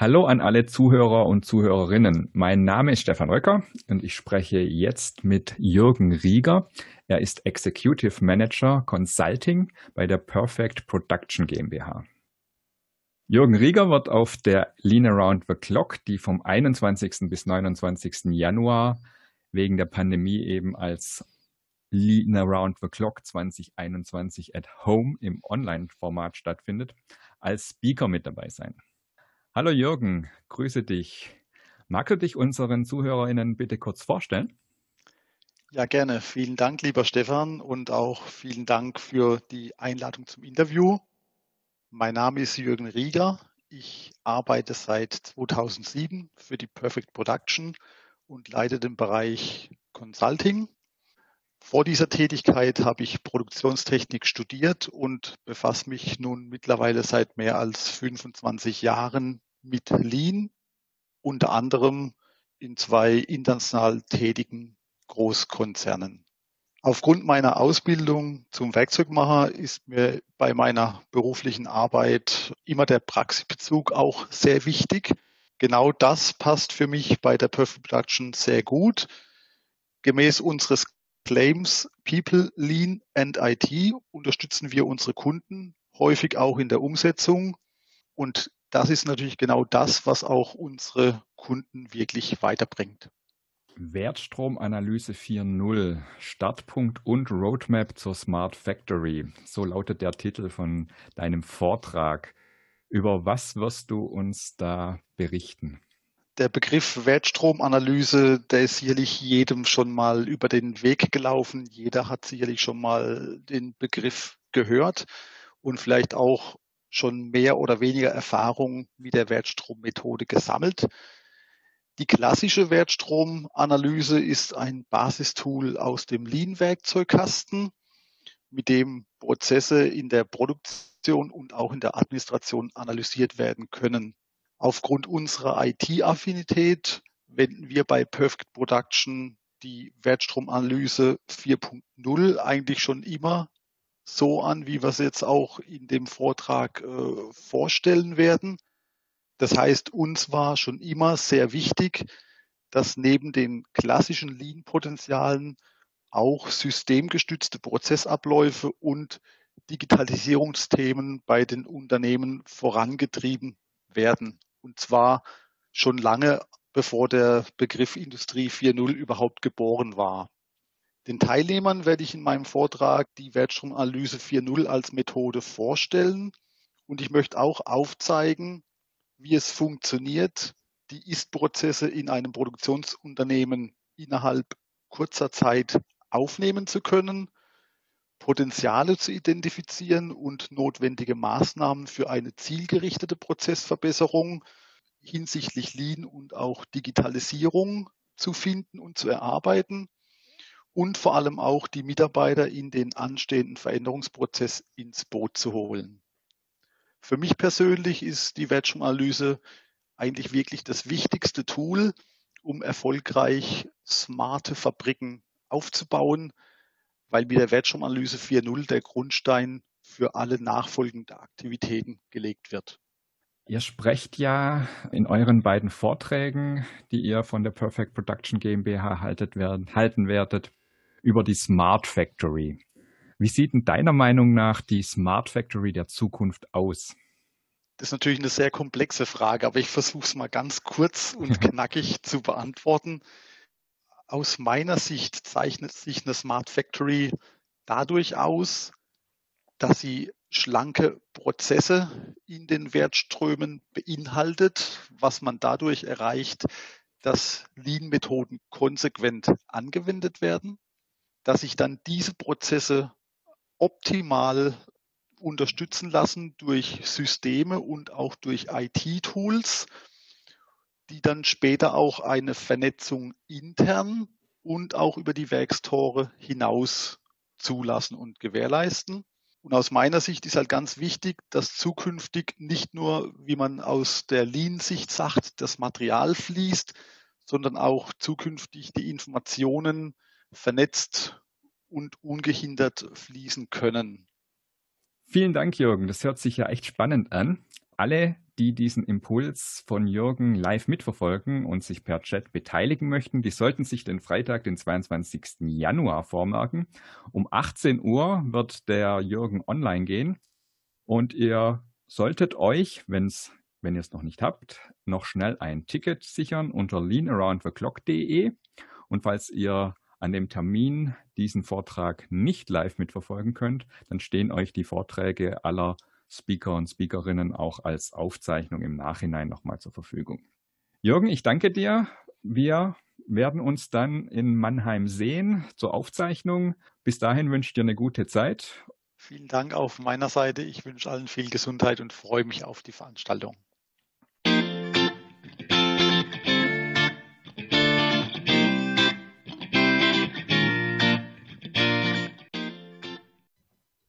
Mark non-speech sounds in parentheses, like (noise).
Hallo an alle Zuhörer und Zuhörerinnen. Mein Name ist Stefan Röcker und ich spreche jetzt mit Jürgen Rieger. Er ist Executive Manager Consulting bei der Perfect Production GmbH. Jürgen Rieger wird auf der Lean Around the Clock, die vom 21. bis 29. Januar wegen der Pandemie eben als Lean Around the Clock 2021 at Home im Online-Format stattfindet, als Speaker mit dabei sein. Hallo Jürgen, grüße dich. Magst du dich unseren ZuhörerInnen bitte kurz vorstellen? Ja, gerne. Vielen Dank, lieber Stefan, und auch vielen Dank für die Einladung zum Interview. Mein Name ist Jürgen Rieger. Ich arbeite seit 2007 für die Perfect Production und leite den Bereich Consulting. Vor dieser Tätigkeit habe ich Produktionstechnik studiert und befasse mich nun mittlerweile seit mehr als 25 Jahren mit Lean, unter anderem in zwei international tätigen Großkonzernen. Aufgrund meiner Ausbildung zum Werkzeugmacher ist mir bei meiner beruflichen Arbeit immer der Praxisbezug auch sehr wichtig. Genau das passt für mich bei der Perfect Production sehr gut. Gemäß unseres Claims People, Lean and IT unterstützen wir unsere Kunden häufig auch in der Umsetzung. Und das ist natürlich genau das, was auch unsere Kunden wirklich weiterbringt. Wertstromanalyse 4.0, Startpunkt und Roadmap zur Smart Factory. So lautet der Titel von deinem Vortrag. Über was wirst du uns da berichten? Der Begriff Wertstromanalyse, der ist sicherlich jedem schon mal über den Weg gelaufen. Jeder hat sicherlich schon mal den Begriff gehört und vielleicht auch schon mehr oder weniger Erfahrung mit der Wertstrommethode gesammelt. Die klassische Wertstromanalyse ist ein Basistool aus dem Lean-Werkzeugkasten, mit dem Prozesse in der Produktion und auch in der Administration analysiert werden können. Aufgrund unserer IT-Affinität wenden wir bei Perfect Production die Wertstromanalyse 4.0 eigentlich schon immer so an, wie wir es jetzt auch in dem Vortrag äh, vorstellen werden. Das heißt, uns war schon immer sehr wichtig, dass neben den klassischen Lean-Potenzialen auch systemgestützte Prozessabläufe und Digitalisierungsthemen bei den Unternehmen vorangetrieben werden. Und zwar schon lange bevor der Begriff Industrie 4.0 überhaupt geboren war. Den Teilnehmern werde ich in meinem Vortrag die Wertstromanalyse 4.0 als Methode vorstellen. Und ich möchte auch aufzeigen, wie es funktioniert, die Ist-Prozesse in einem Produktionsunternehmen innerhalb kurzer Zeit aufnehmen zu können, Potenziale zu identifizieren und notwendige Maßnahmen für eine zielgerichtete Prozessverbesserung hinsichtlich Lean und auch Digitalisierung zu finden und zu erarbeiten und vor allem auch die Mitarbeiter in den anstehenden Veränderungsprozess ins Boot zu holen. Für mich persönlich ist die Wertstromanalyse eigentlich wirklich das wichtigste Tool, um erfolgreich smarte Fabriken aufzubauen, weil mit der Wertstromanalyse 4.0 der Grundstein für alle nachfolgenden Aktivitäten gelegt wird. Ihr sprecht ja in euren beiden Vorträgen, die ihr von der Perfect Production GmbH haltet werden, halten werdet, über die Smart Factory. Wie sieht denn deiner Meinung nach die Smart Factory der Zukunft aus? Das ist natürlich eine sehr komplexe Frage, aber ich versuche es mal ganz kurz und (laughs) knackig zu beantworten. Aus meiner Sicht zeichnet sich eine Smart Factory dadurch aus, dass sie schlanke Prozesse in den Wertströmen beinhaltet, was man dadurch erreicht, dass Lean-Methoden konsequent angewendet werden, dass sich dann diese Prozesse optimal unterstützen lassen durch Systeme und auch durch IT-Tools, die dann später auch eine Vernetzung intern und auch über die Werkstore hinaus zulassen und gewährleisten. Und aus meiner Sicht ist halt ganz wichtig, dass zukünftig nicht nur, wie man aus der Lean-Sicht sagt, das Material fließt, sondern auch zukünftig die Informationen vernetzt und ungehindert fließen können. Vielen Dank, Jürgen. Das hört sich ja echt spannend an. Alle, die diesen Impuls von Jürgen live mitverfolgen und sich per Chat beteiligen möchten, die sollten sich den Freitag, den 22. Januar vormerken. Um 18 Uhr wird der Jürgen online gehen und ihr solltet euch, wenn's, wenn ihr es noch nicht habt, noch schnell ein Ticket sichern unter leanaroundtheclock.de und falls ihr an dem Termin diesen Vortrag nicht live mitverfolgen könnt, dann stehen euch die Vorträge aller Speaker und Speakerinnen auch als Aufzeichnung im Nachhinein nochmal zur Verfügung. Jürgen, ich danke dir. Wir werden uns dann in Mannheim sehen zur Aufzeichnung. Bis dahin wünsche ich dir eine gute Zeit. Vielen Dank auf meiner Seite. Ich wünsche allen viel Gesundheit und freue mich auf die Veranstaltung.